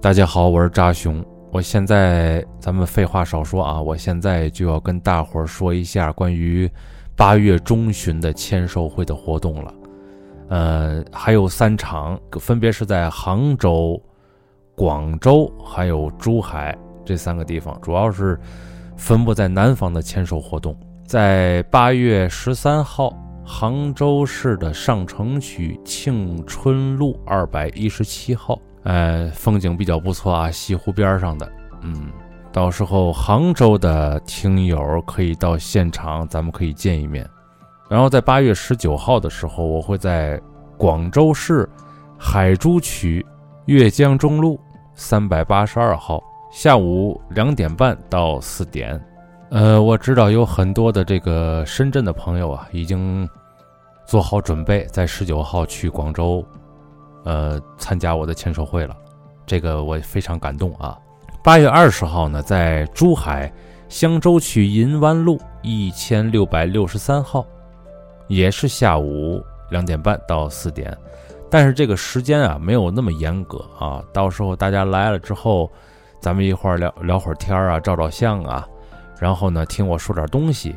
大家好，我是扎熊。我现在咱们废话少说啊，我现在就要跟大伙儿说一下关于八月中旬的签售会的活动了。呃，还有三场，分别是在杭州、广州还有珠海这三个地方，主要是分布在南方的签售活动。在八月十三号，杭州市的上城区庆春路二百一十七号。呃，风景比较不错啊，西湖边上的，嗯，到时候杭州的听友可以到现场，咱们可以见一面。然后在八月十九号的时候，我会在广州市海珠区粤江中路三百八十二号下午两点半到四点。呃，我知道有很多的这个深圳的朋友啊，已经做好准备，在十九号去广州。呃，参加我的签售会了，这个我非常感动啊！八月二十号呢，在珠海香洲区银湾路一千六百六十三号，也是下午两点半到四点，但是这个时间啊没有那么严格啊。到时候大家来了之后，咱们一块儿聊聊会儿天啊，照照相啊，然后呢听我说点东西。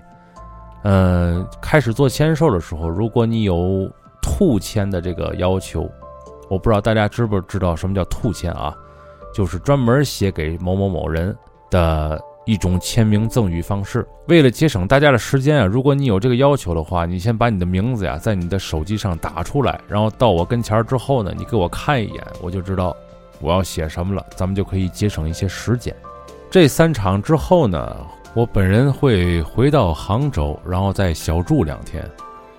嗯，开始做签售的时候，如果你有兔签的这个要求。我不知道大家知不知道什么叫兔签啊？就是专门写给某某某人的一种签名赠与方式。为了节省大家的时间啊，如果你有这个要求的话，你先把你的名字呀在你的手机上打出来，然后到我跟前儿之后呢，你给我看一眼，我就知道我要写什么了，咱们就可以节省一些时间。这三场之后呢，我本人会回到杭州，然后再小住两天，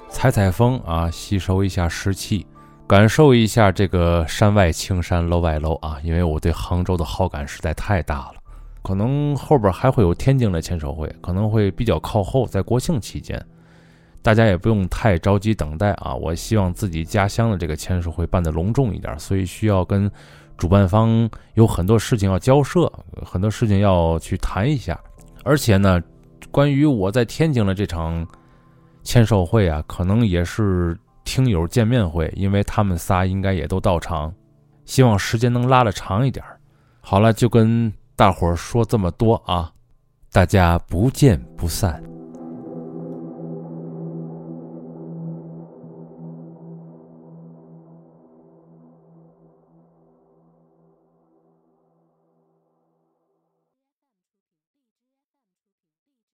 采采风啊，吸收一下湿气。感受一下这个山外青山楼外楼啊，因为我对杭州的好感实在太大了。可能后边还会有天津的签售会，可能会比较靠后，在国庆期间，大家也不用太着急等待啊。我希望自己家乡的这个签售会办得隆重一点，所以需要跟主办方有很多事情要交涉，很多事情要去谈一下。而且呢，关于我在天津的这场签售会啊，可能也是。听友见面会，因为他们仨应该也都到场，希望时间能拉的长一点。好了，就跟大伙儿说这么多啊，大家不见不散。